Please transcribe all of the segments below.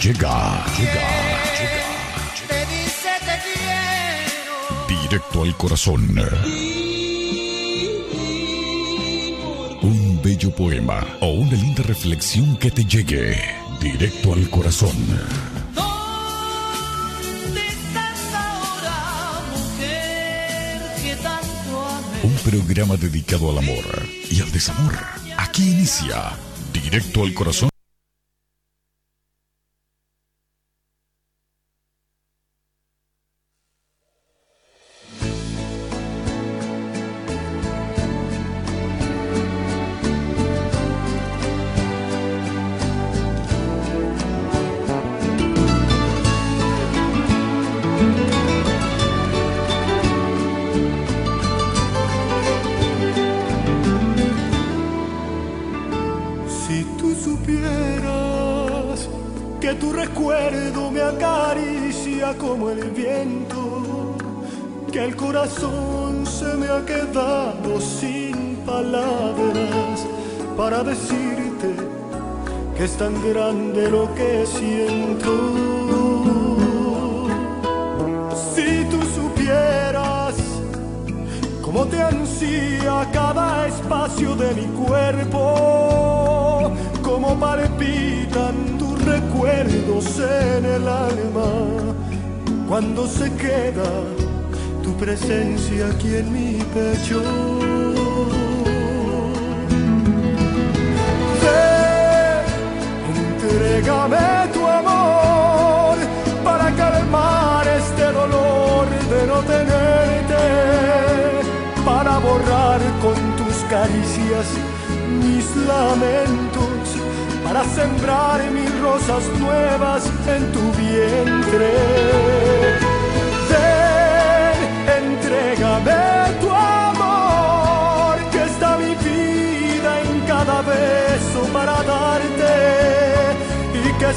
Llega, llega, llega, Te dice te quiero. Directo al corazón. Un bello poema o una linda reflexión que te llegue. Directo al corazón. ¿Dónde estás ahora, mujer que tanto amé? Un programa dedicado al amor y al desamor. Aquí inicia Directo al corazón.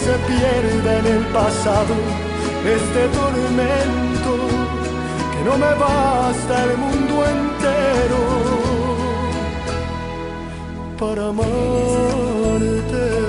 Se pierda en el pasado este tormento, que no me basta el mundo entero para amarte.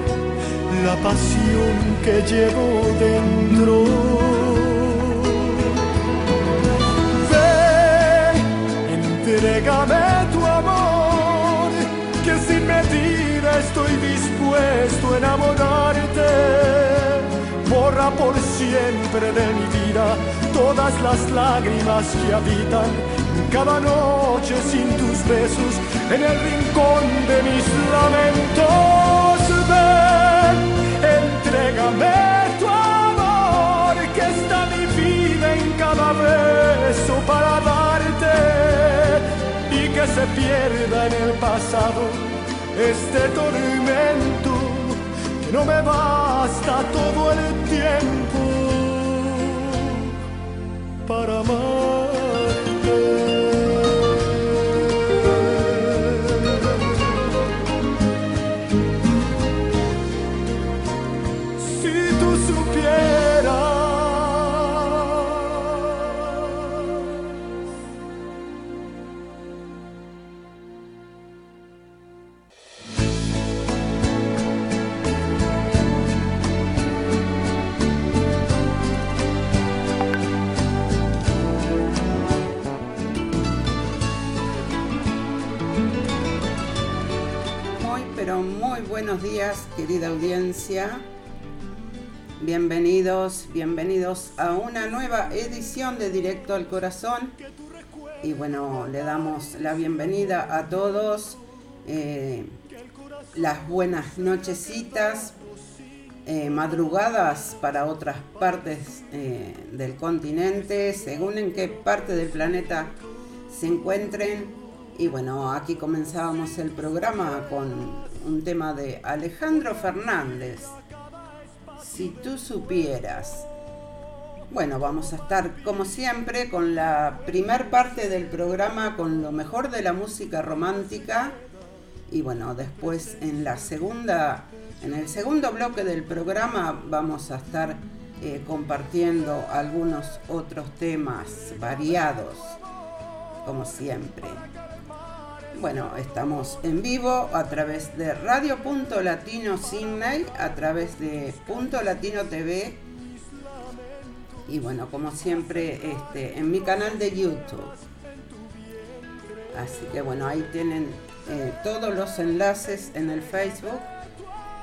la pasión que llevo dentro. Ven, entrégame tu amor, que sin medida estoy dispuesto a enamorarte. Borra por siempre de mi vida todas las lágrimas que habitan cada noche sin tus besos en el rincón de mis lamentos. Entrégame tu amor, que está mi vida en cada beso para darte y que se pierda en el pasado este tormento que no me basta todo el tiempo audiencia. bienvenidos, bienvenidos a una nueva edición de Directo al Corazón. Y bueno, le damos la bienvenida a todos, eh, las buenas nochecitas, eh, madrugadas para otras partes eh, del continente, según en qué parte del planeta se encuentren. Y bueno, aquí comenzábamos el programa con un tema de Alejandro Fernández. Si tú supieras. Bueno, vamos a estar como siempre con la primer parte del programa con lo mejor de la música romántica y bueno, después en la segunda en el segundo bloque del programa vamos a estar eh, compartiendo algunos otros temas variados, como siempre. Bueno, estamos en vivo a través de Radio Punto Latino Sydney, a través de Punto Latino TV y bueno, como siempre, este, en mi canal de YouTube. Así que bueno, ahí tienen eh, todos los enlaces en el Facebook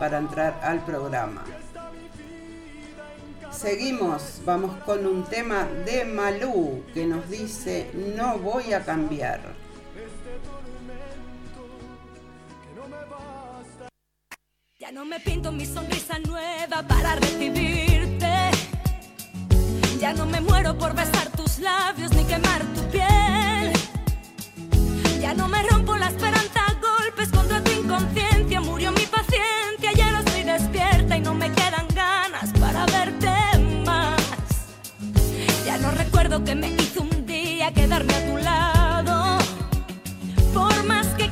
para entrar al programa. Seguimos, vamos con un tema de Malú que nos dice no voy a cambiar. Ya no me pinto mi sonrisa nueva para recibirte. Ya no me muero por besar tus labios ni quemar tu piel. Ya no me rompo la esperanza a golpes contra tu inconsciencia. Murió mi paciencia, ya no estoy despierta y no me quedan ganas para verte más. Ya no recuerdo que me hizo un día quedarme a tu lado. Por más que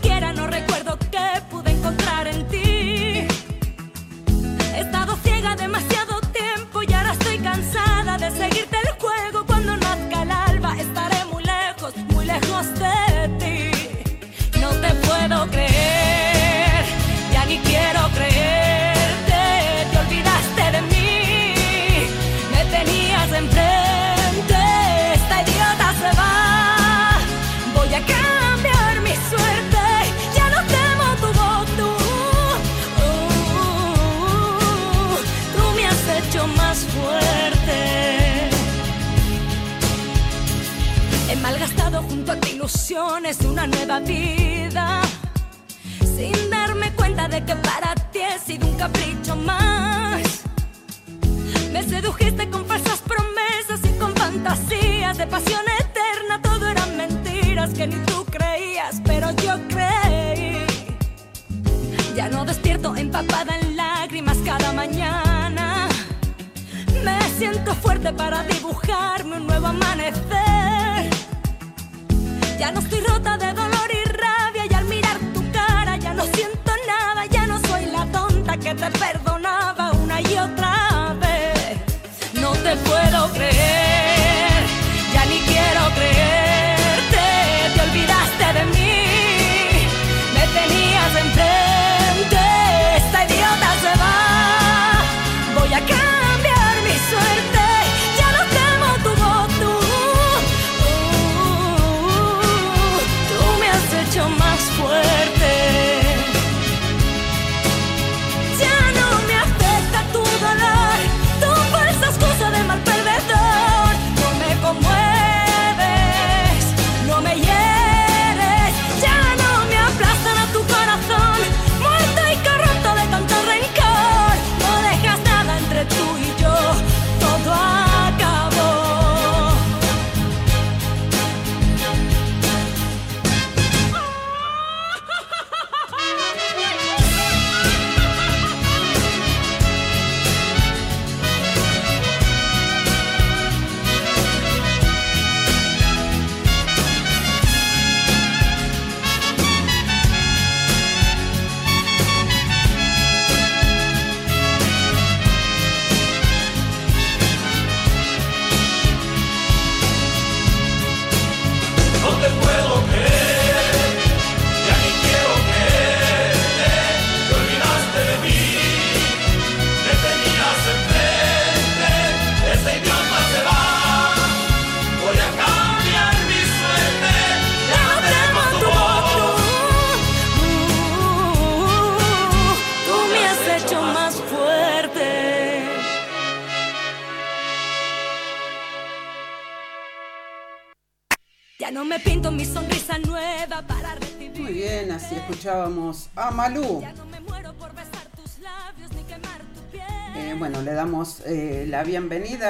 ilusiones una nueva vida. Sin darme cuenta de que para ti he sido un capricho más. Me sedujiste con falsas promesas y con fantasías de pasión eterna. Todo eran mentiras que ni tú creías, pero yo creí. Ya no despierto empapada en lágrimas cada mañana. Me siento fuerte para dibujarme un nuevo amanecer. Ya no estoy rota de dolor y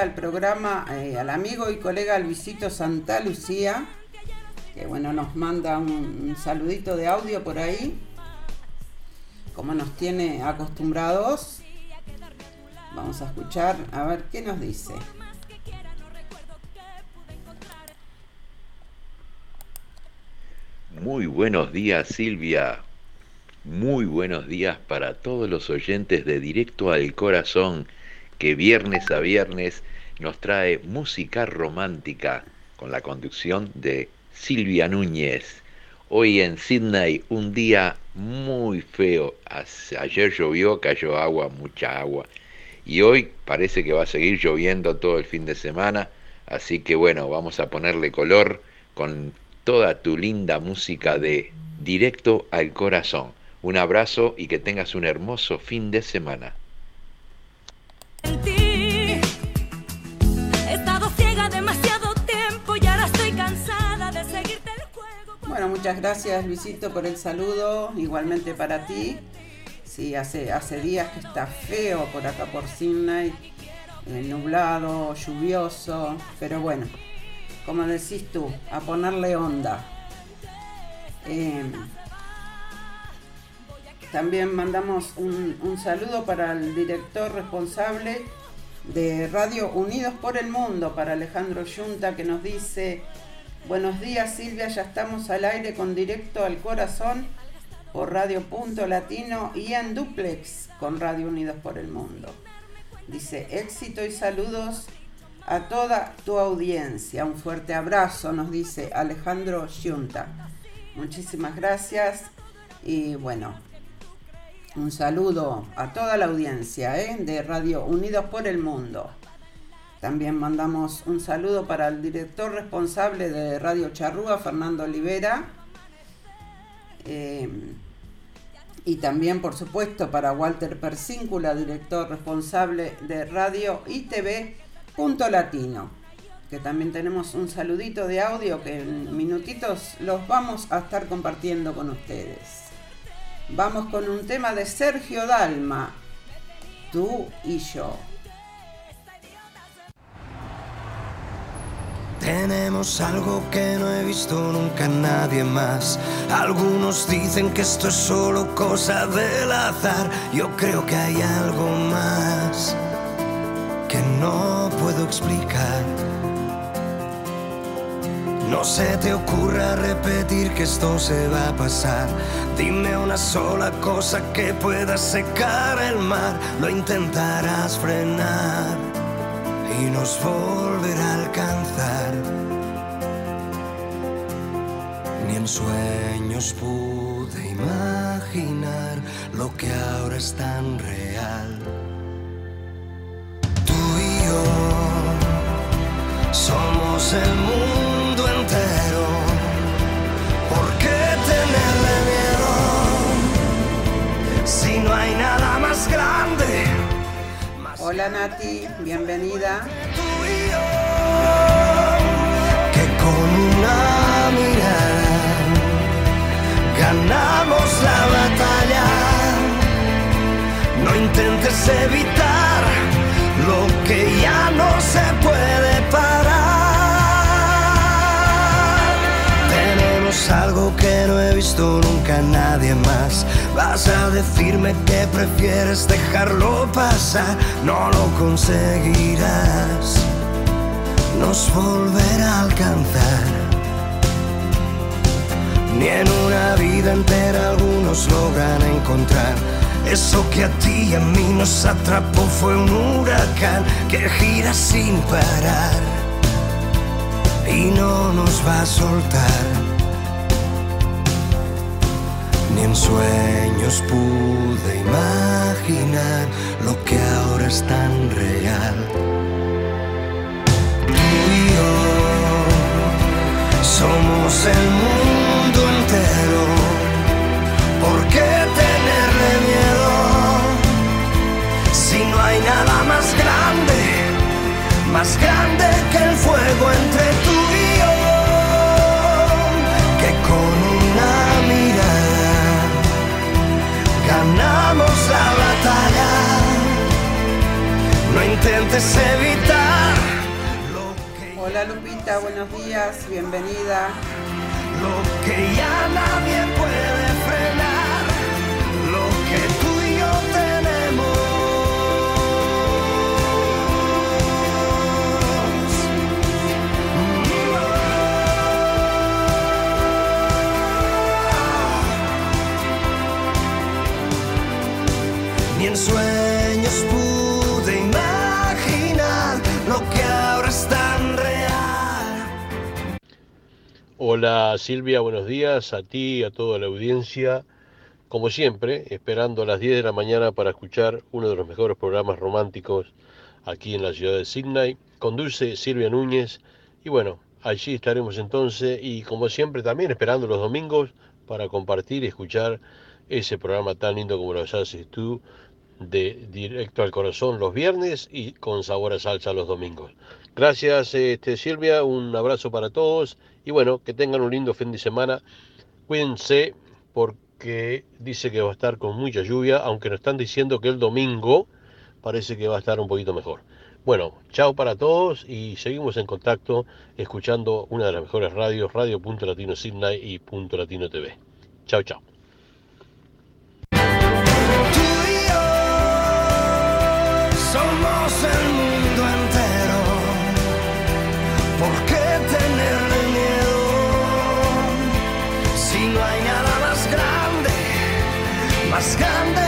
al programa eh, al amigo y colega Luisito Santa Lucía, que bueno, nos manda un, saludito de audio por ahí, como nos tiene acostumbrados. Vamos a escuchar a ver qué nos dice. Muy buenos días Silvia, muy buenos días para todos los oyentes de Directo al Corazón que viernes a viernes nos trae música romántica con la conducción de Silvia Núñez. Hoy en Sydney un día muy feo, ayer llovió, cayó agua, mucha agua y hoy parece que va a seguir lloviendo todo el fin de semana, así que bueno, vamos a ponerle color con toda tu linda música de Directo al Corazón. Un abrazo y que tengas un hermoso fin de semana. Bueno, muchas gracias Luisito por el saludo, igualmente para ti. Sí, hace, hace días que está feo por acá por Sydney, eh, nublado, lluvioso, pero bueno, como decís tú, a ponerle onda. Eh, también mandamos un, saludo para el director responsable de Radio Unidos por el Mundo, para Alejandro Yunta, que nos dice, buenos días Silvia, ya estamos al aire con directo al corazón por Radio Punto Latino y en duplex con Radio Unidos por el Mundo. Dice, éxito y saludos a toda tu audiencia. Un fuerte abrazo, nos dice Alejandro Yunta. Muchísimas gracias y bueno, un saludo a toda la audiencia ¿eh? de Radio Unidos por el Mundo. También mandamos un saludo para el director responsable de Radio Charrúa, Fernando Olivera. Eh, y también, por supuesto, para Walter Persíncula, director responsable de Radio y TV Punto Latino. Que también tenemos un saludito de audio que en minutitos los vamos a estar compartiendo con ustedes. Vamos con un tema de Sergio Dalma, tú y yo. Tenemos algo que no he visto nunca nadie más. Algunos dicen que esto es solo cosa del azar. Yo creo que hay algo más que no puedo explicar. No se te ocurra repetir que esto se va a pasar. Dime una sola cosa que pueda secar el mar. Lo intentarás frenar y nos volverá a alcanzar. Ni en sueños pude imaginar lo que ahora es tan real. Tú y yo somos el mundo Hola Nati, bienvenida. que con una mirada ganamos la batalla. No intentes evitar lo que ya no se puede parar. Tenemos algo que no he visto nunca nadie más. Vas a decirme que prefieres dejarlo pasar, no lo conseguirás. Nos volverá a alcanzar. Ni en una vida entera algunos logran encontrar. Eso que a ti y a mí nos atrapó fue un huracán que gira sin parar y no nos va a soltar. Ni en sueños pude imaginar lo que ahora es tan real. Tú y yo somos el mundo entero. Buenos días, bienvenida. Hola Silvia, buenos días a ti y a toda la audiencia. Como siempre, esperando a las 10 de la mañana para escuchar uno de los mejores programas románticos aquí en la ciudad de Sydney. Conduce Silvia Núñez y bueno, allí estaremos entonces y como siempre también esperando los domingos para compartir y escuchar ese programa tan lindo como lo haces tú de Directo al Corazón los viernes y con sabor a salsa los domingos. Gracias este, Silvia, un abrazo para todos y bueno, que tengan un lindo fin de semana. Cuídense porque dice que va a estar con mucha lluvia, aunque nos están diciendo que el domingo parece que va a estar un poquito mejor. Bueno, chao para todos y seguimos en contacto escuchando una de las mejores radios, Radio Punto Latino Sydney y Punto Latino TV. Chao, chao. Más grande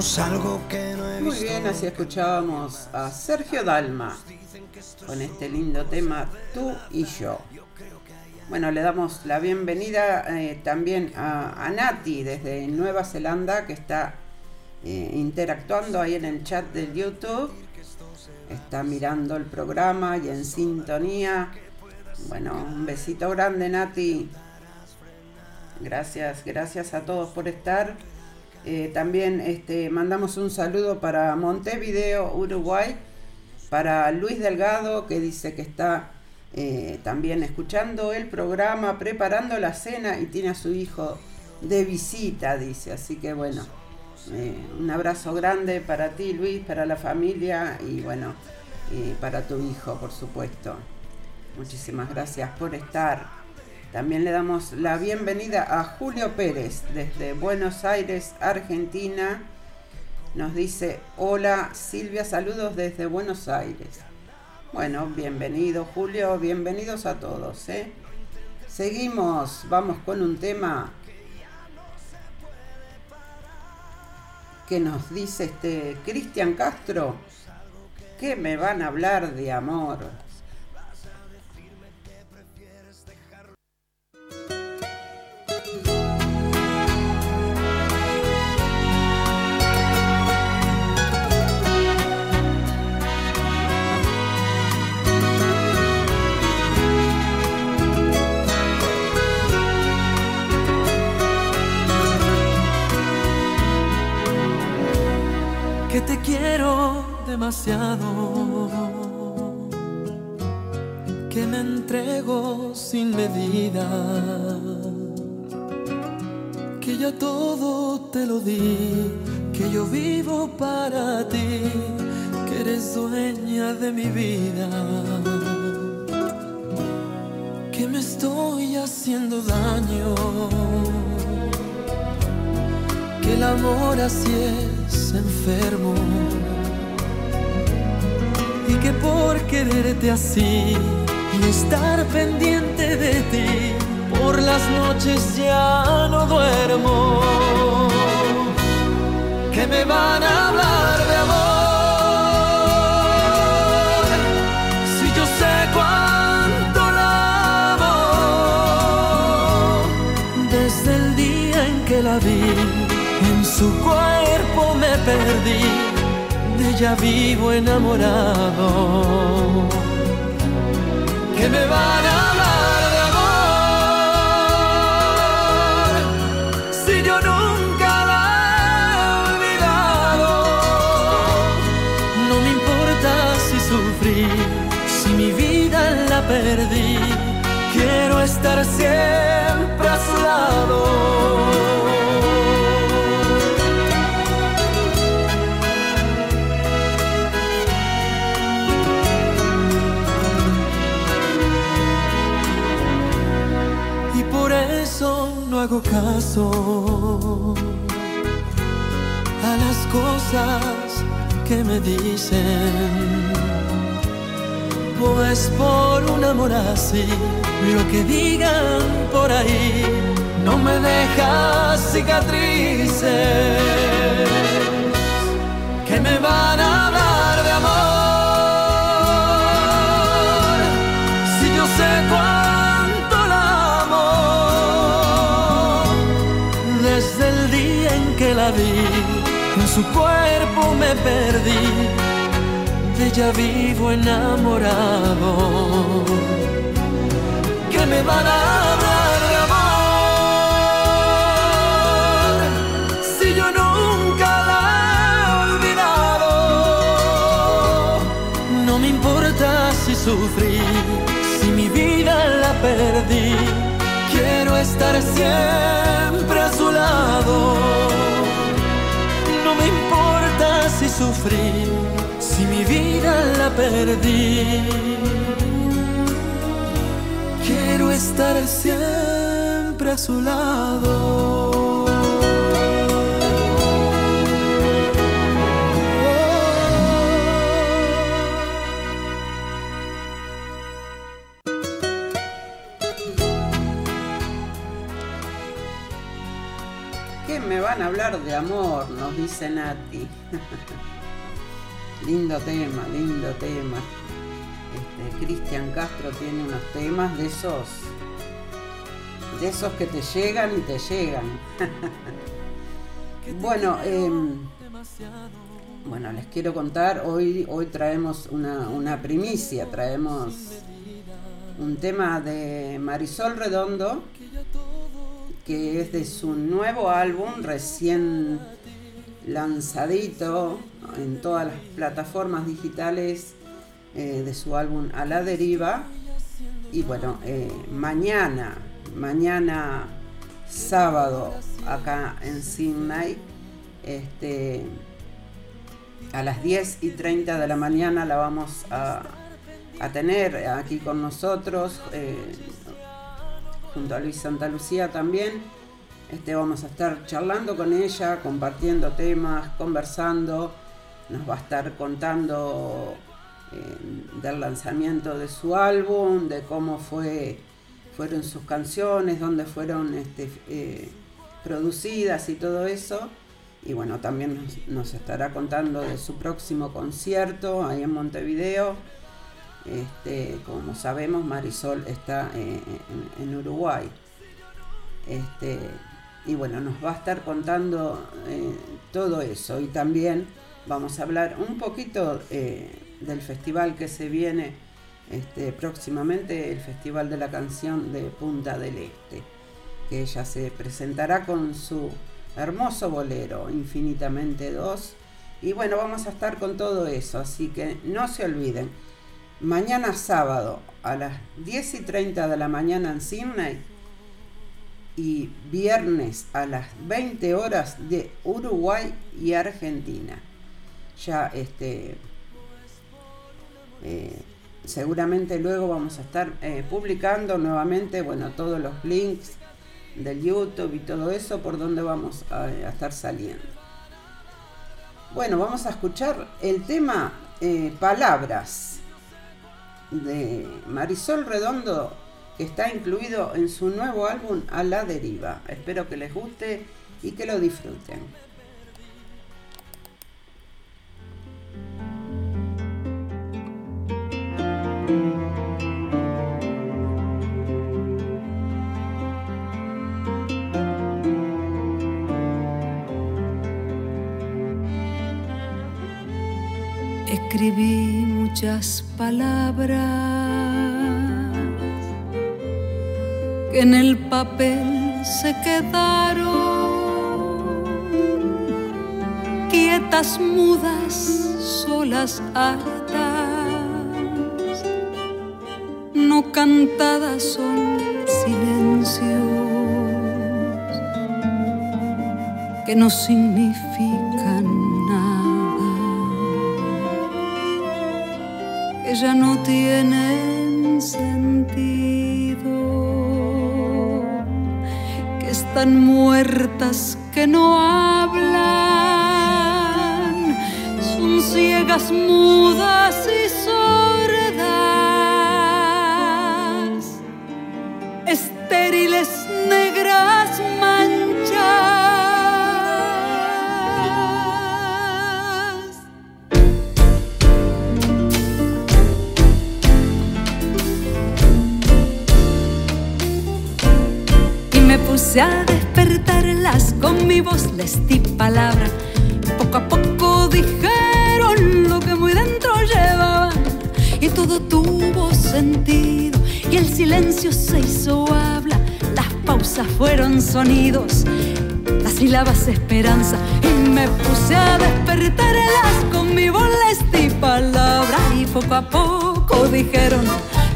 Algo que no he Muy bien, así escuchábamos a Sergio Dalma con este lindo tema Tú y yo. Bueno, le damos la bienvenida eh, también a, a Nati desde Nueva Zelanda que está eh, interactuando ahí en el chat del YouTube. Está mirando el programa y en sintonía. Bueno, un besito grande Nati. Gracias, gracias a todos por estar. Eh, también este, mandamos un saludo para Montevideo, Uruguay, para Luis Delgado, que dice que está eh, también escuchando el programa, preparando la cena y tiene a su hijo de visita, dice. Así que bueno, eh, un abrazo grande para ti, Luis, para la familia y bueno, para tu hijo, por supuesto. Muchísimas gracias por estar. También le damos la bienvenida a Julio Pérez desde Buenos Aires, Argentina. Nos dice, hola Silvia, saludos desde Buenos Aires. Bueno, bienvenido Julio, bienvenidos a todos. ¿eh? Seguimos, vamos con un tema que nos dice este Cristian Castro, que me van a hablar de amor. Que me entrego sin medida, que ya todo te lo di, que yo vivo para ti, que eres dueña de mi vida, que me estoy haciendo daño que el amor así es enfermo que por quererte así y estar pendiente de ti, por las noches ya no duermo. Que me van a hablar de amor si yo sé cuánto la amo. Desde el día en que la vi en su cuerpo me perdí ella vivo enamorado. Que me van a hablar de amor si yo nunca la he olvidado. No me importa si sufrí, si mi vida la perdí, quiero estar siempre a su lado. Hago caso a las cosas que me dicen. Pues por un amor así, lo que digan por ahí no me deja cicatrices que me van a en su cuerpo me perdí, de ella vivo enamorado. Que me van a hablar de amor, si yo nunca la he olvidado. No me importa si sufrí, si mi vida la perdí. Quiero estar siempre a su lado. Si sufrí, si mi vida la perdí. Quiero estar siempre a su lado. ¿Qué me van a hablar de amor? Nos dice Nati. Lindo tema, lindo tema. Este, Cristian Castro tiene unos temas de esos, de esos que te llegan y te llegan. bueno, em, bueno, les quiero contar, hoy, hoy traemos una, una primicia, traemos un tema de Marisol Redondo, que es de su nuevo álbum recién lanzadito en todas las plataformas digitales eh, de su álbum A la Deriva. Y bueno, eh, mañana, mañana sábado, acá en Sydney, este, a las 10 y 30 de la mañana la vamos a, a tener aquí con nosotros. eh, junto a Luis Santa Lucía también. Este, vamos a estar charlando con ella, compartiendo temas, conversando. Nos va a estar contando eh, del lanzamiento de su álbum, de cómo fue, fueron sus canciones, dónde fueron este, eh, producidas y todo eso. Y bueno, también nos, estará contando de su próximo concierto ahí en Montevideo. Este, como sabemos, Marisol está eh, en, en Uruguay. Este, y bueno, nos va a estar contando eh, todo eso. Y también vamos a hablar un poquito eh, del festival que se viene este, próximamente, el Festival de la Canción de Punta del Este, que ella se presentará con su hermoso bolero, Infinitamente 2. Y bueno, vamos a estar con todo eso, así que no se olviden. Mañana sábado a las 10 y 30 de la mañana en Sydney y viernes a las 20 horas de Uruguay y Argentina. Ya este eh, seguramente luego vamos a estar eh, publicando nuevamente bueno todos los links del YouTube y todo eso por donde vamos a, estar saliendo. Bueno, vamos a escuchar el tema eh, Palabras de Marisol Redondo que está incluido en su nuevo álbum A la Deriva. Espero que les guste y que lo disfruten. Escribí muchas palabras que en el papel se quedaron quietas, mudas, solas, hartas, no cantadas son silencios que no significan nada, que ya no tienen sentido, muertas, que no hablan, son ciegas, mudas y sordas, estériles, negras manchas. y me puse a con mi voz les di palabra. Poco a poco dijeron lo que muy dentro llevaban y todo tuvo sentido. Y el silencio se hizo habla. Las pausas fueron sonidos. Las sílabas esperanza. Y me puse a despertarlas. Con mi voz les di palabra. Y poco a poco dijeron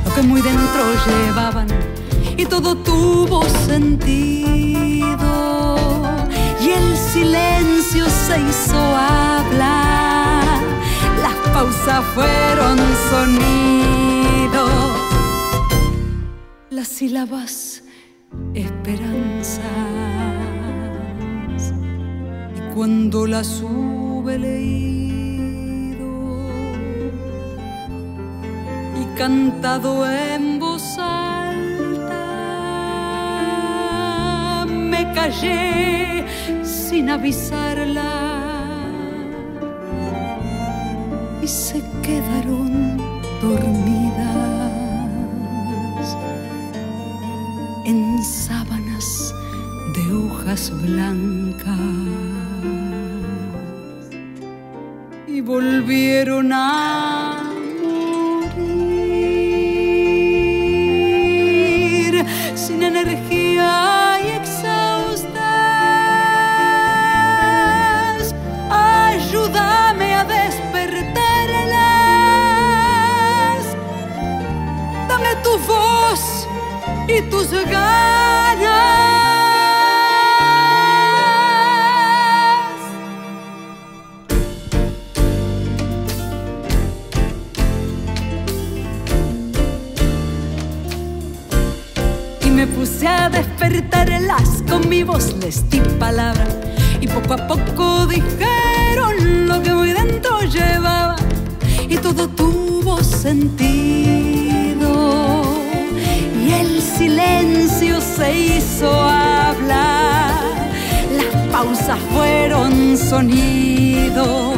lo que muy dentro llevaban. Y todo tuvo sentido silencio se hizo hablar. Las pausas fueron sonidos. Las sílabas esperanzas. Y cuando las hube leído y cantado en voz alta me callé sin avisarla. Y se quedaron dormidas en sábanas de hojas blancas. Y volvieron a tus ganas. y me puse a despertarlas con mi voz les di palabra. Y poco a poco dijeron lo que muy dentro llevaba. Y todo tuvo sentido silencio se hizo hablar. Las pausas fueron sonidos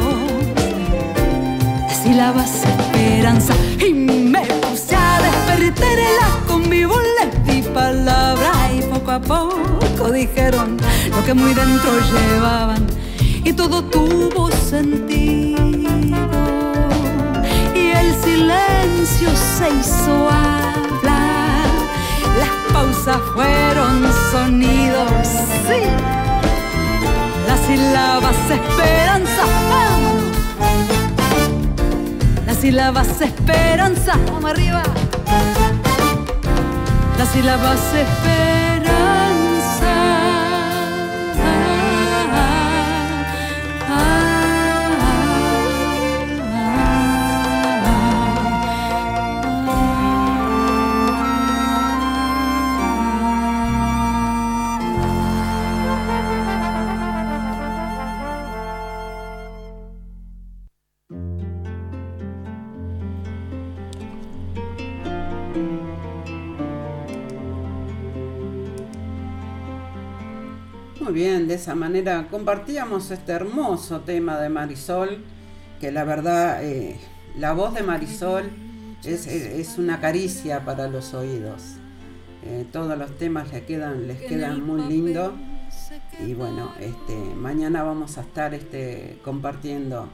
las sílabas esperanza y me puse a despertarla con mi les di palabra y poco a poco dijeron lo que muy dentro llevaban y todo tuvo sentido. Y el silencio se hizo hablar pausas fueron sonidos sí las sílabas esperanza ¡vamos! Las sílabas esperanza, vamos arriba. Las sílabas esperanza. Esa manera compartíamos este hermoso tema de Marisol, que la verdad, eh, la voz de Marisol es, es una caricia para los oídos. Eh, todos los temas le quedan, les quedan muy lindos. Y bueno, este, mañana vamos a estar este, compartiendo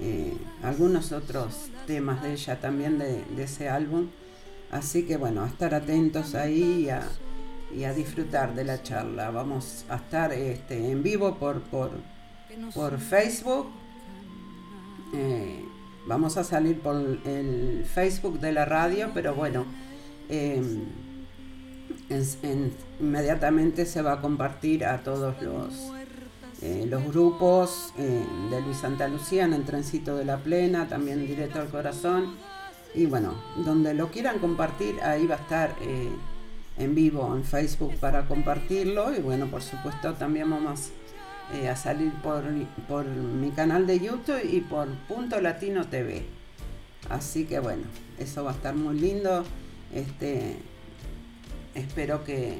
eh, algunos otros temas de ella también de, ese álbum. Así que bueno, a estar atentos ahí y a, disfrutar de la charla. Vamos a estar este, en vivo por, por, por Facebook. Eh, vamos a salir por el Facebook de la radio, pero bueno, em, inmediatamente se va a compartir a todos los eh, los grupos eh, de Luis Santa Lucía en el Trencito de la Plena, también directo al corazón. Y bueno, donde lo quieran compartir, ahí va a estar eh, en vivo en Facebook para compartirlo. Y bueno, por supuesto también vamos a salir por, por mi canal de YouTube y por Punto Latino TV. Así que bueno, eso va a estar muy lindo. Este, espero que,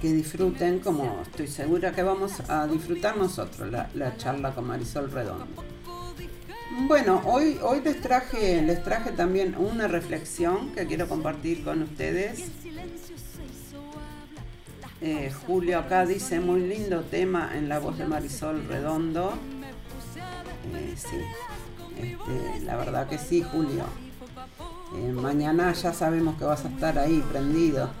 que disfruten, como estoy segura que vamos a disfrutar nosotros, la, charla con Marisol Redondo. Bueno, hoy, hoy les, traje, les traje también una reflexión que quiero compartir con ustedes. Eh, Julio acá dice, muy lindo tema en la voz de Marisol Redondo. Eh, sí, este, la verdad que sí, Julio. Eh, mañana ya sabemos que vas a estar ahí prendido.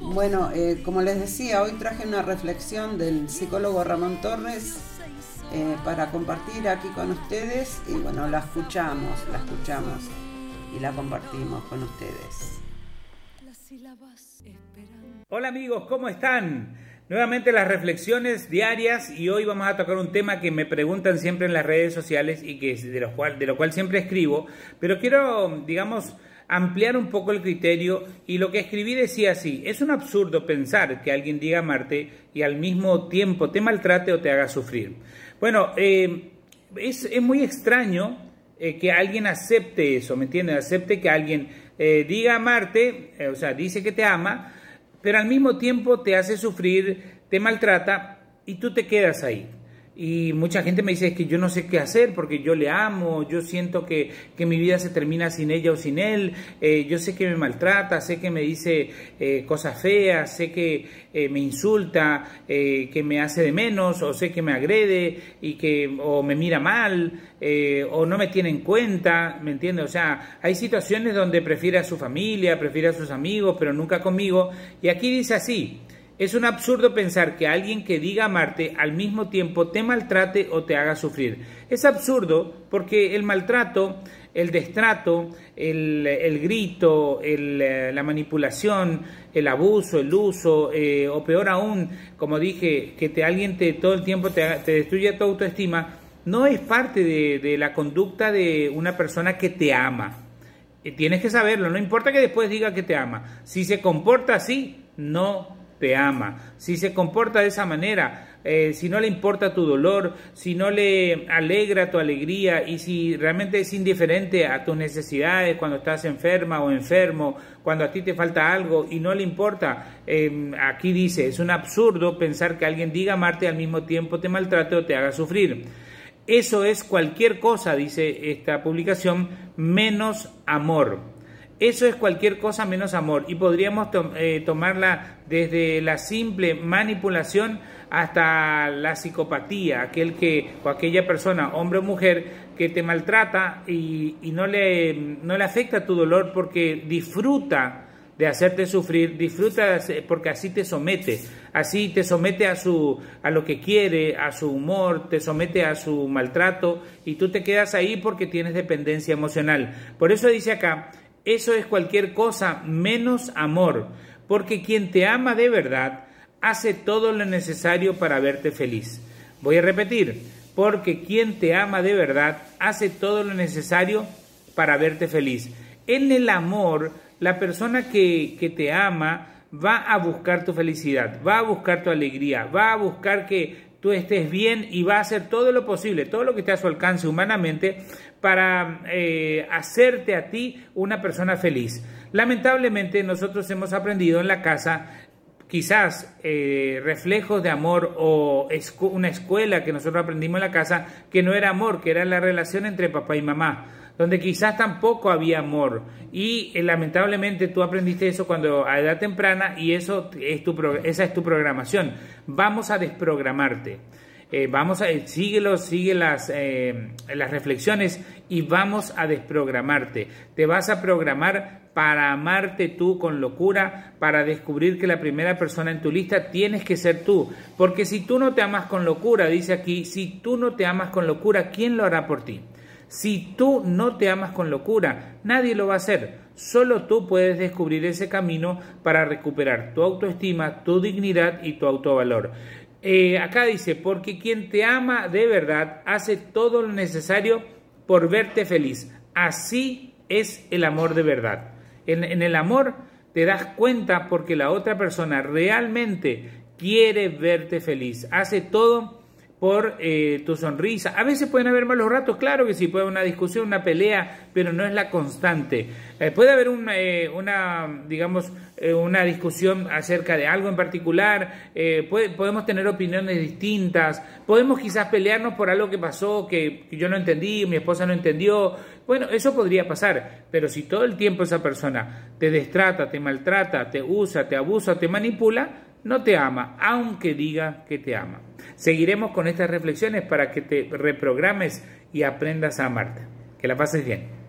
Bueno, como les decía, hoy traje una reflexión del psicólogo Ramón Torres para compartir aquí con ustedes y bueno, la escuchamos, la escuchamos y la compartimos con ustedes. Hola amigos, ¿cómo están? Nuevamente las reflexiones diarias y hoy vamos a tocar un tema que me preguntan siempre en las redes sociales y que de lo cual, siempre escribo, pero quiero, digamos, ampliar un poco el criterio y lo que escribí decía así, es un absurdo pensar que alguien diga amarte y al mismo tiempo te maltrate o te haga sufrir. Bueno, eh, es, muy extraño eh, que alguien acepte eso, ¿me entiendes? Acepte que alguien eh, diga amarte, o sea, dice que te ama, pero al mismo tiempo te hace sufrir, te maltrata y tú te quedas ahí. Y mucha gente me dice es que yo no sé qué hacer porque yo le amo, yo siento que, mi vida se termina sin ella o sin él, eh, yo sé que me maltrata, sé que me dice eh, cosas feas, sé que eh, me insulta, que me hace de menos, o sé que me agrede y que o me mira mal, o no me tiene en cuenta, ¿me entiendes? O sea, hay situaciones donde prefiere a su familia, prefiere a sus amigos, pero nunca conmigo. Y aquí dice así, es un absurdo pensar que alguien que diga amarte al mismo tiempo te maltrate o te haga sufrir. Es absurdo porque el maltrato, el destrato, el, grito, la manipulación, el abuso, el uso, eh, o peor aún, como dije, que alguien te, todo el tiempo te, te destruye tu autoestima, no es parte de, de la conducta de una persona que te ama. Eh, tienes que saberlo, no importa que después diga que te ama. Si se comporta así, no te ama, si se comporta de esa manera, eh, si no le importa tu dolor, si no le alegra tu alegría y si realmente es indiferente a tus necesidades cuando estás enferma o enfermo, cuando a ti te falta algo y no le importa, em, aquí dice, es un absurdo pensar que alguien diga amarte al mismo tiempo te maltrate o te haga sufrir. Eso es cualquier cosa, dice esta publicación, menos amor. Eso es cualquier cosa menos amor. Y podríamos eh, tomarla desde la simple manipulación hasta la psicopatía, aquel que o aquella persona, hombre o mujer, que te maltrata y, no, le, no le afecta tu dolor porque disfruta de hacerte sufrir, disfruta porque así te somete, así te somete a su a lo que quiere, a su humor, te somete a su maltrato y tú te quedas ahí porque tienes dependencia emocional. Por eso dice acá eso es cualquier cosa menos amor, porque quien te ama de verdad hace todo lo necesario para verte feliz. Voy a repetir, porque quien te ama de verdad hace todo lo necesario para verte feliz. En el amor, la persona que, que te ama va a buscar tu felicidad, va a buscar tu alegría, va a buscar que tú estés bien y va a hacer todo lo posible, todo lo que esté a su alcance humanamente para eh, hacerte a ti una persona feliz. Lamentablemente nosotros hemos aprendido en la casa quizás eh, reflejos de amor o una escuela que nosotros aprendimos en la casa que no era amor, que era la relación entre papá y mamá donde quizás tampoco había amor. Y eh, lamentablemente tú aprendiste eso cuando a edad temprana y eso es tu, esa es tu programación. Vamos a desprogramarte. Eh, vamos a, síguelo, sigue las, eh, las reflexiones y vamos a desprogramarte. Te vas a programar para amarte tú con locura, para descubrir que la primera persona en tu lista tienes que ser tú. Porque si tú no te amas con locura, dice aquí, si tú no te amas con locura, ¿quién lo hará por ti? Si tú no te amas con locura, nadie lo va a hacer. Solo tú puedes descubrir ese camino para recuperar tu autoestima, tu dignidad y tu autovalor. Eh, acá dice, porque quien te ama de verdad hace todo lo necesario por verte feliz. Así es el amor de verdad. En, en el amor te das cuenta porque la otra persona realmente quiere verte feliz. Hace todo por eh, tu sonrisa. A veces pueden haber malos ratos, claro que sí, puede haber una discusión, una pelea, pero no es la constante. Eh, puede haber una, eh, una digamos, una discusión acerca de algo en particular, podemos tener opiniones distintas, podemos quizás pelearnos por algo que pasó, que, que yo no entendí, mi esposa no entendió. Bueno, eso podría pasar, pero si todo el tiempo esa persona te destrata, te maltrata, te usa, te abusa, te manipula, no te ama, aunque diga que te ama. Seguiremos con estas reflexiones para que te reprogrames y aprendas a amarte. Que la pases bien.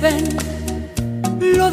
Ven,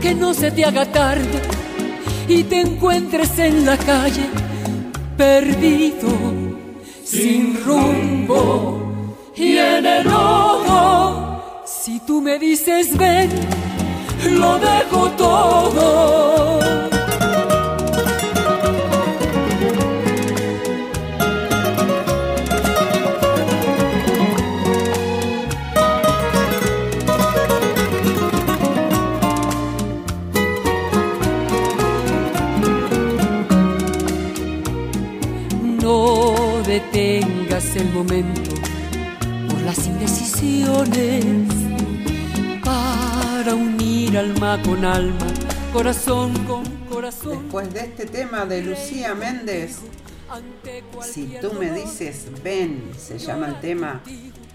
que no se te haga tarde y te encuentres en la calle perdido, sin rumbo y en el lodo. Si tú me dices ven, lo dejo todo. El momento por las indecisiones para unir alma con alma, corazón con corazón. Después de este tema de Lucía Méndez, si tú me dices ven, se llama el tema.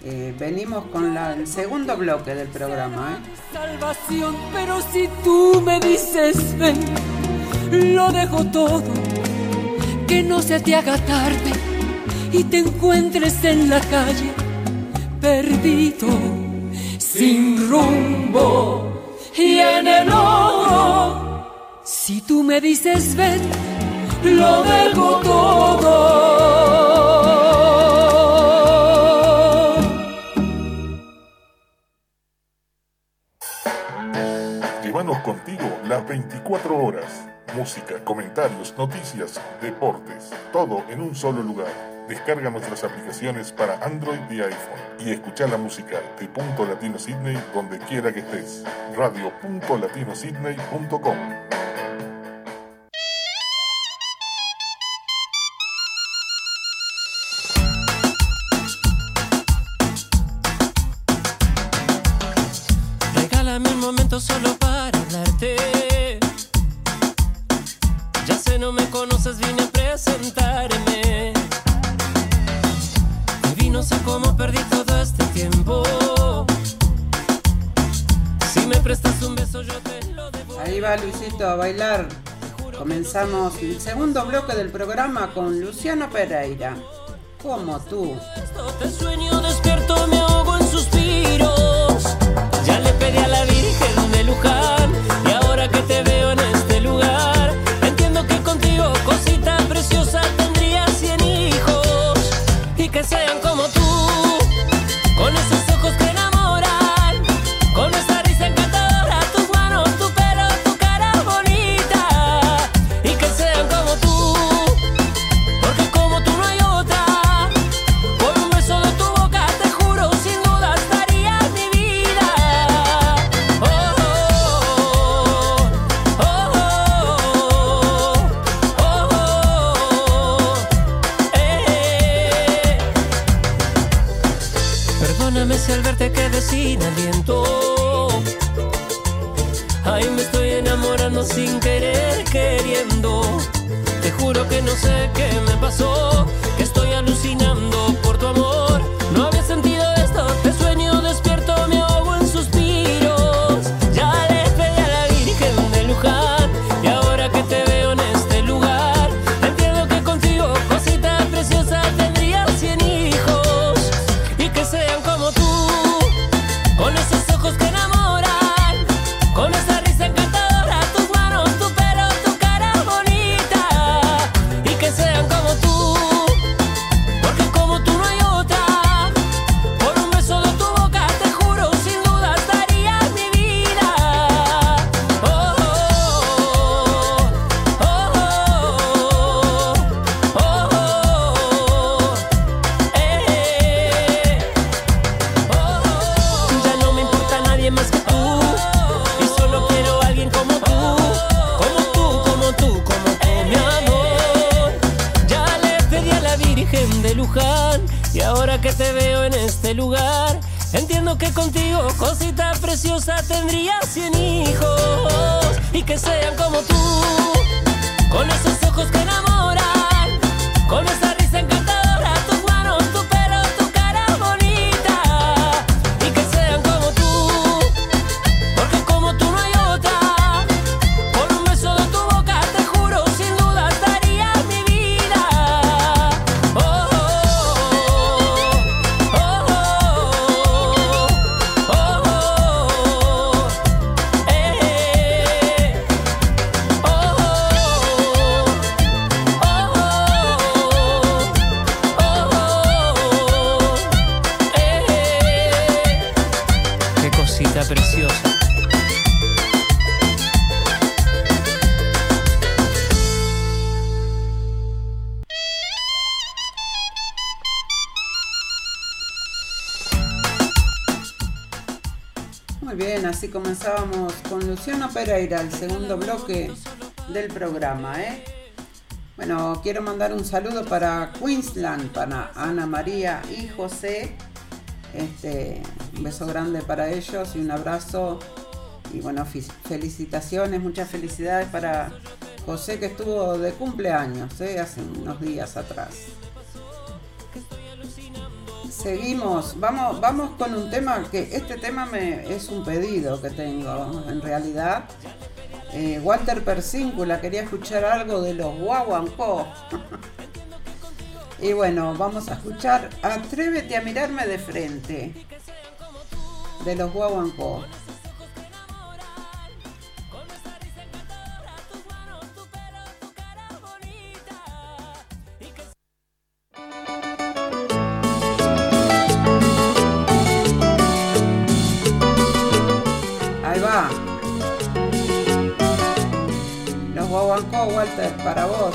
Eh, venimos con la, el segundo bloque del programa. ¿eh? Salvación, pero si tú me dices ven, lo dejo todo, que no se te haga tarde y te encuentres en la calle perdido, sin rumbo y en el oro. Si tú me dices ven, lo dejo todo. Llévanos contigo las 24 horas. Música, comentarios, noticias, deportes, todo en un solo lugar. Descarga nuestras aplicaciones para Android y iPhone y escucha la música de Punto Latino Sydney donde quiera que estés. Radio.latinosidney.com Si me prestas un beso, yo te lo devuelvo. Ahí va Luisito a bailar. Comenzamos el segundo bloque del programa con Luciano Pereira. Como tú. Te sueño despierto, me ahogo en suspiros. Ya le pedí a la Virgen de Luján y ahora que te veo Y ahora que te veo en este lugar Entiendo que contigo, cosita preciosa Tendría cien hijos Y que sean como tú Con esos ojos que enamoran Con esa Luciano Pereira, el segundo bloque del programa. ¿eh? Bueno, quiero mandar un saludo para Queensland, para Ana María y José. Este, un beso grande para ellos y un abrazo. Y bueno, felicitaciones, muchas felicidades para José que estuvo de cumpleaños ¿eh? hace unos días atrás. Seguimos, vamos, vamos con un tema que este tema me, es un pedido que tengo en realidad. Eh, Walter Persíncula quería escuchar algo de los Guaguancó. y bueno, vamos a escuchar Atrévete a mirarme de frente de los Guaguancó. Ahí va. Los Guaguancó, Walter, para vos.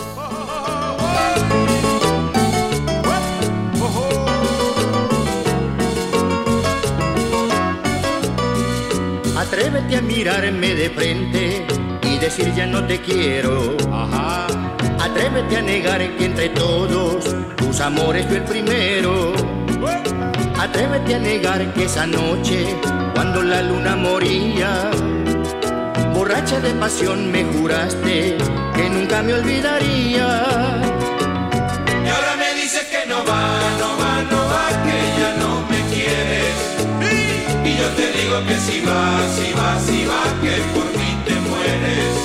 Atrévete a mirarme de frente y decir ya no te quiero. Atrévete a negar que entre todos tus amores fui el primero. Atrévete a negar que esa noche, cuando la luna moría, borracha de pasión me juraste que nunca me olvidaría. Y ahora me dices que no va, no va, no va, que ya no me quieres. Y yo te digo que si va, si va, si va, que por mí te mueres.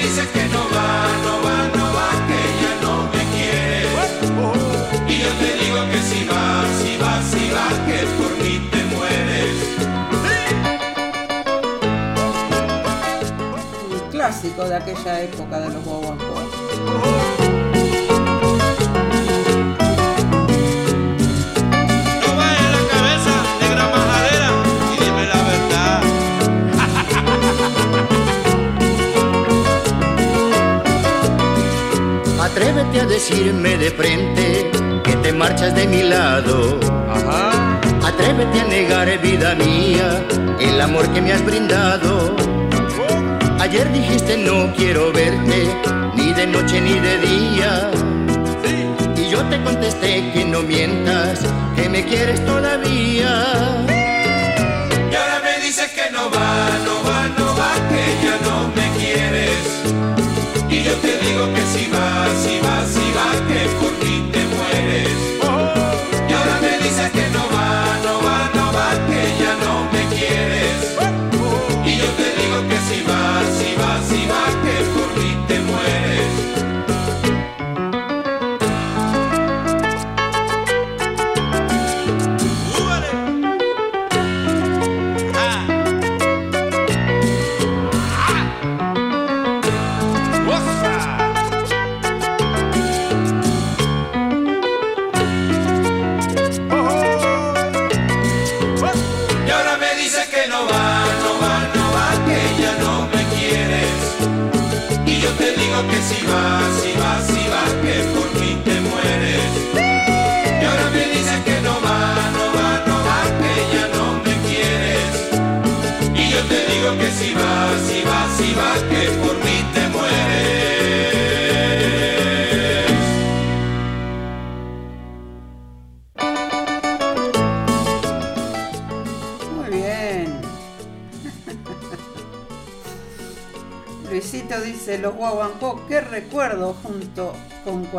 dices que no va, no va, no va, que ya no me quieres. Y yo te digo que si va, si va, si va, que por mí te clásico de aquella época de los guaguancos. No vaya la cabeza, negra majadera, y dime la verdad. Atrévete a decirme de frente que te marchas de mi lado. Atrévete a negar, vida mía, el amor que me has brindado. Ayer dijiste no quiero verte, ni de noche ni de día. Y yo te contesté que no mientas, que me quieres todavía. Y ahora me dices que no va, no va, no va, que ya no me quieres. Y yo te digo que si va, si va, si va, que por mí te mueres.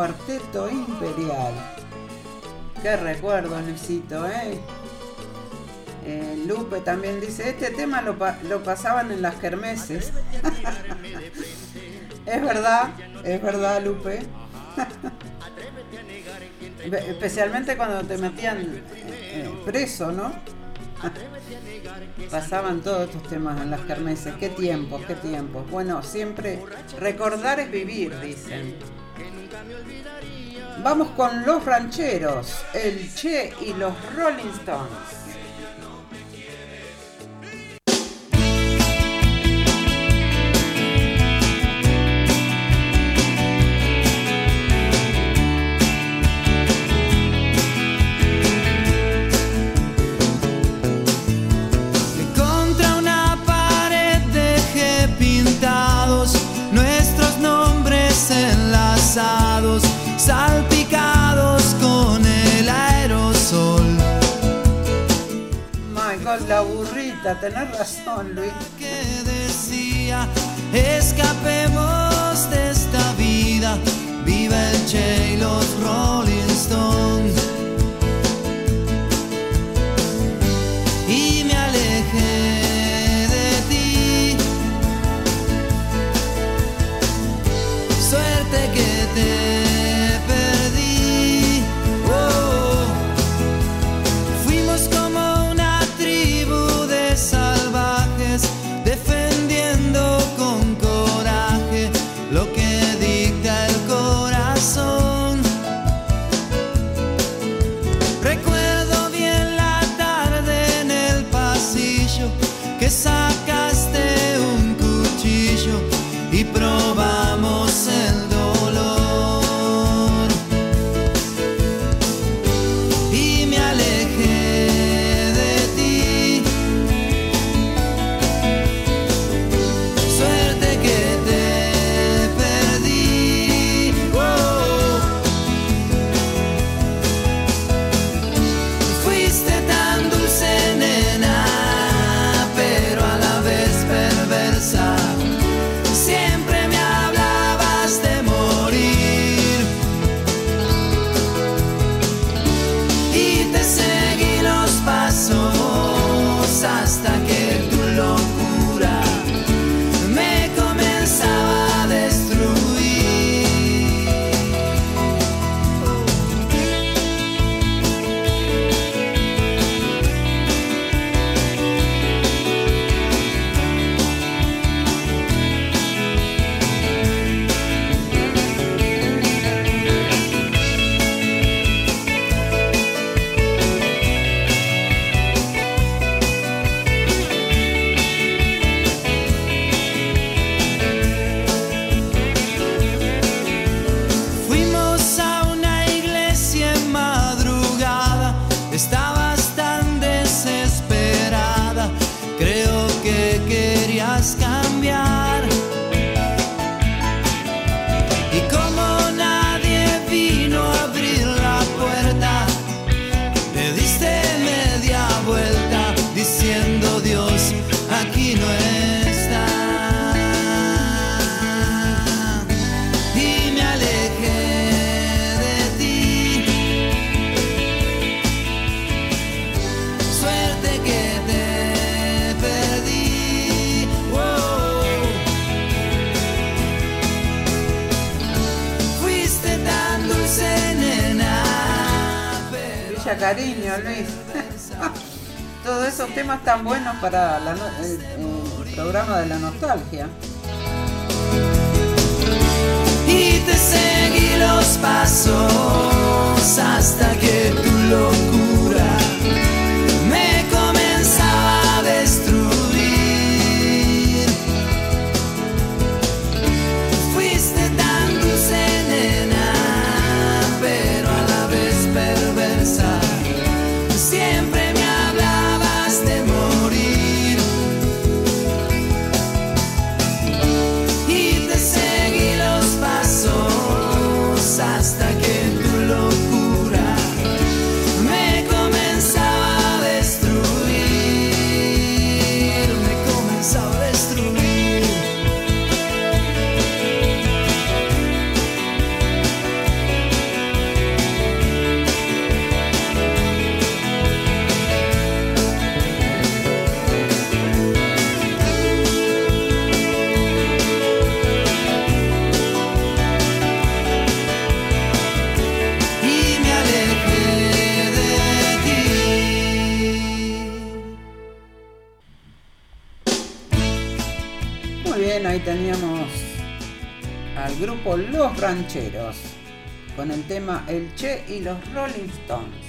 Cuarteto Imperial. Qué recuerdo, Luisito, ¿eh? Eh, Lupe también dice, este tema lo, pa- lo pasaban en las kermeses. es verdad, es verdad, Lupe. Especialmente cuando te metían eh, preso, ¿no? Pasaban todos estos temas en las kermeses. Qué tiempos, qué tiempos. Bueno, siempre recordar es vivir, dicen. Vamos con los rancheros, el Che y los Rolling Stones. Michael, la burrita, tenés razón, Luis. Que decía, escapemos de esta vida, viva el Che y los Rolling Stones. Luis. Todos esos temas tan buenos para la el, el programa de la nostalgia. y te seguí los pasos hasta que tu locura bien, ahí teníamos al grupo Los Rancheros con el tema El Che y los Rolling Stones.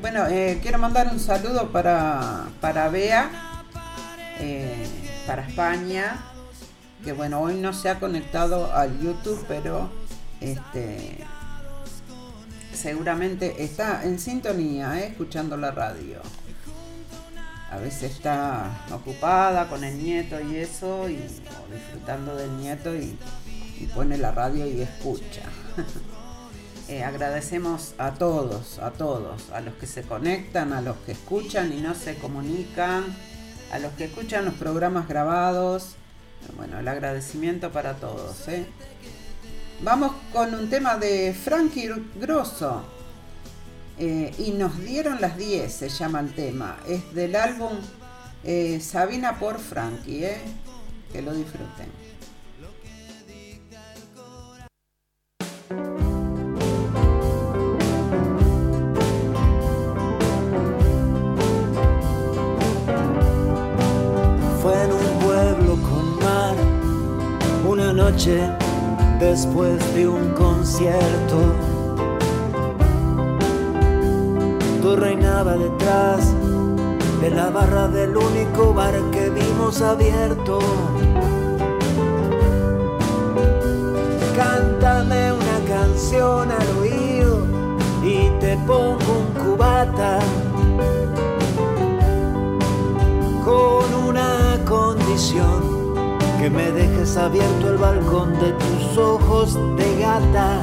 Bueno, eh, quiero mandar un saludo para, para Bea, eh, para España, que bueno, hoy no se ha conectado al YouTube, pero este seguramente está en sintonía, eh, escuchando la radio. A veces está ocupada con el nieto y eso, y, o disfrutando del nieto y, pone la radio y escucha. Eh, agradecemos a todos, a todos, a los que se conectan, a los que escuchan y no se comunican, a los que escuchan los programas grabados. Bueno, el agradecimiento para todos. ¿eh? Vamos con un tema de Frankie Grosso. Eh, y nos dieron las 10, se llama el tema. Es del álbum eh, Sabina por Frankie. ¿eh? Que lo disfruten. Fue en un pueblo con mar, una noche después de un concierto. Tú reinaba detrás de la barra del único bar que vimos abierto. Cántame una canción al oído y te pongo un cubata con una condición que me dejes abierto el balcón de tus ojos de gata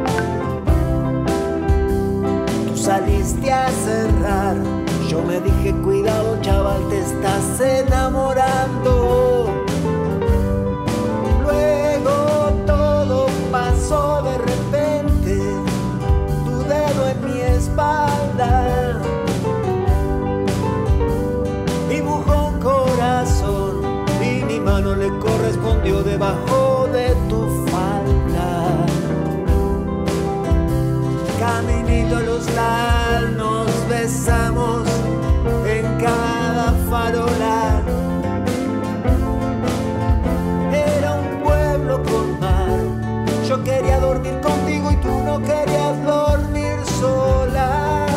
Saliste a cerrar, yo me dije, cuidado chaval, te estás enamorando. Luego todo pasó de repente, tu dedo en mi espalda. dibujó un corazón y mi mano le correspondió debajo nos besamos en cada farola. Era un pueblo con mar. Yo quería dormir contigo y tú no querías dormir sola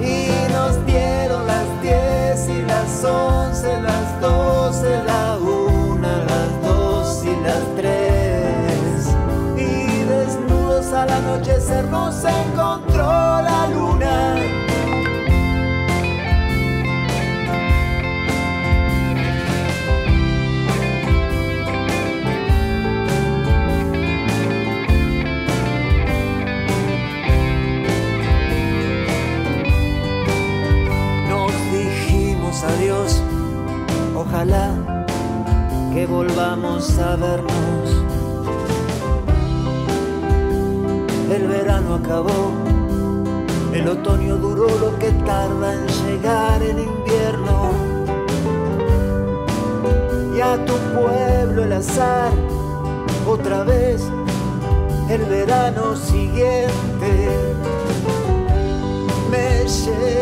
y nos dieron las 10 y las 11, las 12, la 1, las 2 y las 3. Y desnudos al anochecer nos encontró volvamos a vernos. El verano acabó, el otoño duró lo que tarda en llegar el invierno. Y a tu pueblo el azar, otra vez el verano siguiente me final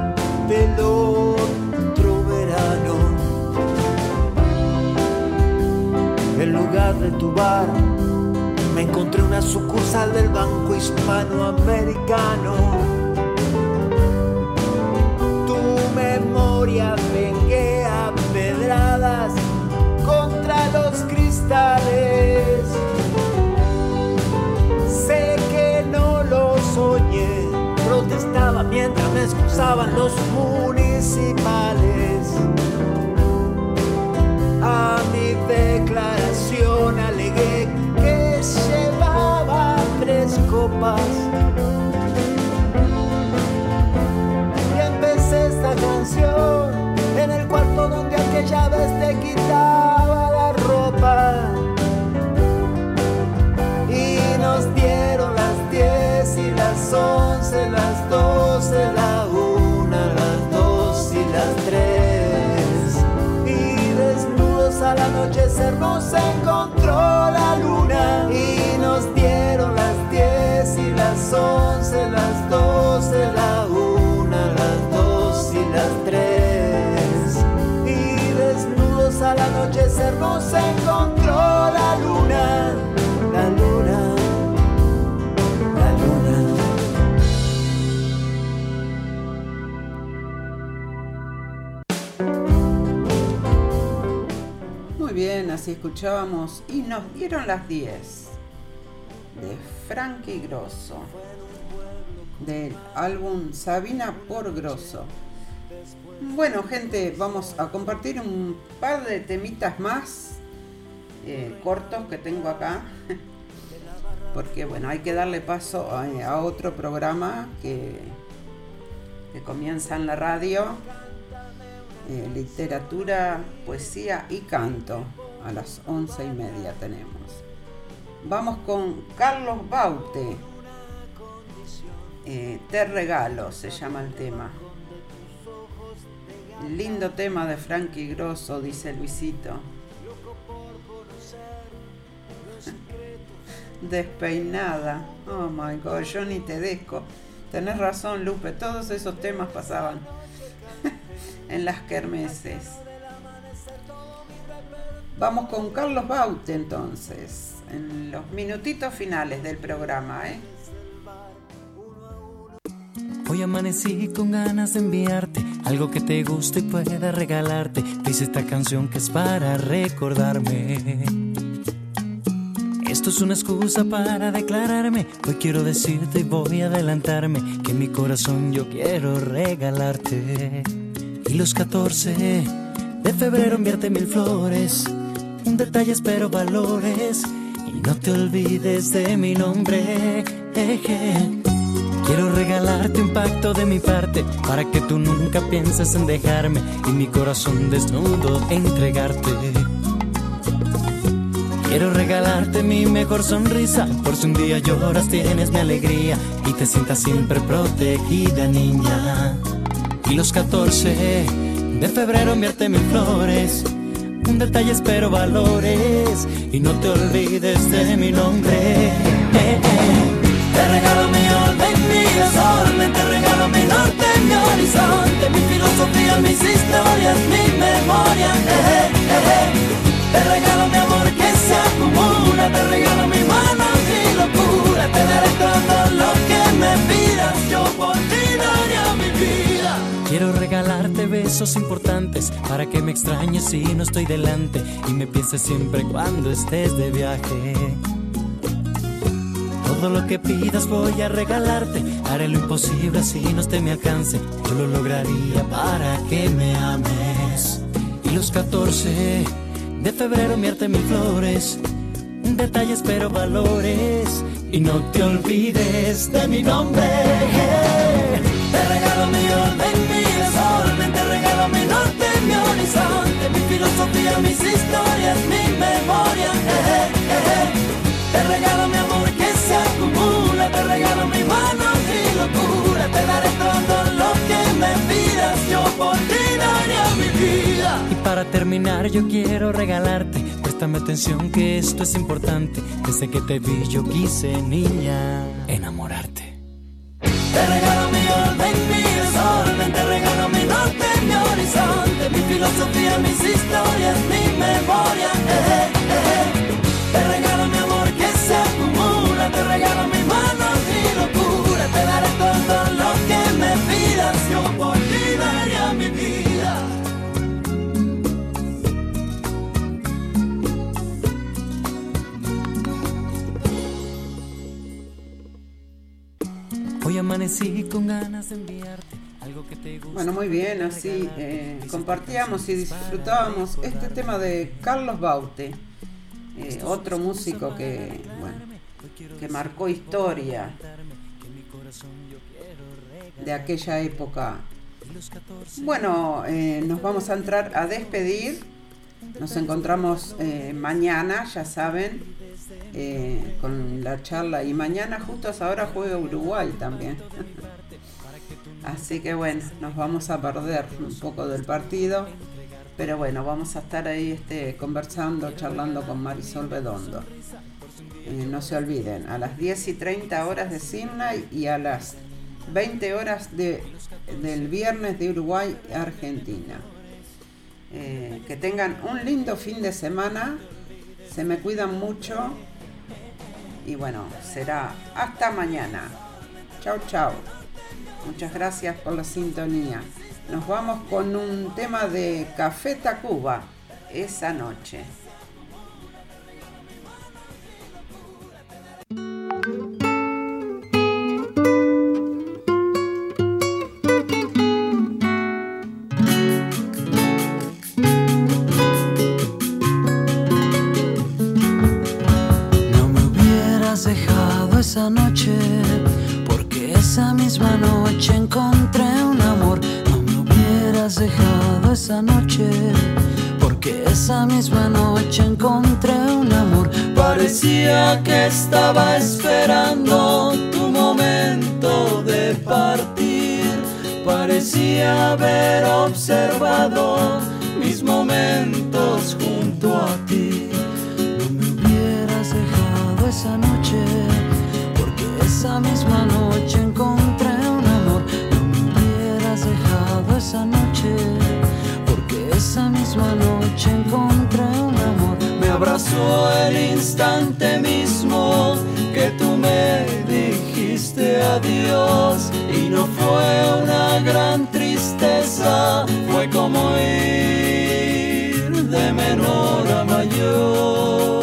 En lugar de tu bar, me encontré una sucursal del Banco Hispanoamericano. Tu memoria excusaban los municipales. A mi declaración alegué que llevaba tres copas. Y empecé esta canción en el cuarto donde aquella vez te quitaba anochecer nos encontró la luna. Y nos dieron las 10 y las 11, las 12, la 1, las 2 y las 3. Y desnudos al anochecer nos encontró la luna. Muy bien, así escuchábamos y nos dieron las 10 de Frankie Grosso del álbum Sabina por Grosso. Bueno, gente, vamos a compartir un par de temitas más eh, cortos que tengo acá. Porque bueno, hay que darle paso a, a otro programa que, que comienza en la radio. Eh, literatura, poesía y canto. A las once y media tenemos. Vamos con Carlos Baute. Eh, Te regalo se llama el tema. Lindo tema de Frankie Grosso, dice Luisito. Despeinada. Oh my god, yo ni te desco. Tenés razón, Lupe, todos esos temas pasaban en las kermeses. Vamos con Carlos Baute entonces, en los minutitos finales del programa, ¿eh? Hoy amanecí con ganas de enviarte algo que te guste y pueda regalarte. Dice esta canción que es para recordarme. Esto es una excusa para declararme. Hoy quiero decirte y voy a adelantarme que mi corazón yo quiero regalarte. Y los 14 de febrero enviarte mil flores. Un detalle espero valores. Y no te olvides de mi nombre. Eje. Quiero regalarte un pacto de mi parte para que tú nunca pienses en dejarme y mi corazón desnudo entregarte. Quiero regalarte mi mejor sonrisa por si un día lloras tienes mi alegría y te sientas siempre protegida niña. Y los 14 de febrero enviarte mil flores. Un detalle espero valores y no te olvides de mi nombre. Eh, eh. Te regalo mi besos importantes para que me extrañes si no estoy delante y me pienses siempre cuando estés de viaje. Todo lo que pidas voy a regalarte. Haré lo imposible así no esté mi alcance. Yo lo lograría para que me ames. Y los 14 de febrero mierte mil flores. Detalles pero valores. Y no te olvides de mi nombre. Te regalo mi mi regalo mi norte, mi horizonte. Mi filosofía, mis historias, mi memoria. Eh, eh, eh. Te regalo mi amor que se acumula. Te regalo mi mano y locura. Te daré todo lo que me pidas. Yo por ti daría mi vida. Y para terminar, yo quiero regalarte. Préstame atención que esto es importante. Desde que te vi, yo quise, niña, enamorarte. Te regalo filosofía, mis historias, mi memoria. Eh, eh, eh. Te regalo mi amor que se acumula, te regalo mi mano y locura, te daré todo lo que me pidas, yo por ti daría mi vida. Hoy amanecí con ganas de enviarte Bueno, muy bien, así eh, compartíamos y disfrutábamos este tema de Carlos Baute, eh, otro músico que, bueno, que marcó historia de aquella época. Bueno, eh, nos vamos a entrar a despedir. Nos encontramos eh, mañana, ya saben, eh, con la charla. Y mañana, justo a esa hora, juega Uruguay también. Así que bueno, nos vamos a perder un poco del partido. Pero bueno, vamos a estar ahí este, conversando, charlando con Marisol Redondo. Eh, no se olviden, a las 10 y 30 horas de Sydney y a las 20 horas de, del viernes de Uruguay, Argentina. Eh, que tengan un lindo fin de semana, se me cuidan mucho y bueno, será hasta mañana. Chao, chao. Muchas gracias por la sintonía. Nos vamos con un tema de Café Tacuba esa noche. No me hubieras dejado esa noche, esa misma noche encontré un amor. Parecía que estaba esperando tu momento de partir. Parecía haber observado mis momentos junto a ti. No me hubieras dejado esa noche, porque esa misma noche encontré un amor. No me hubieras dejado esa noche, porque esa misma encontré un amor. Me abrazó el instante mismo que tú me dijiste adiós y no fue una gran tristeza, fue como ir de menor a mayor.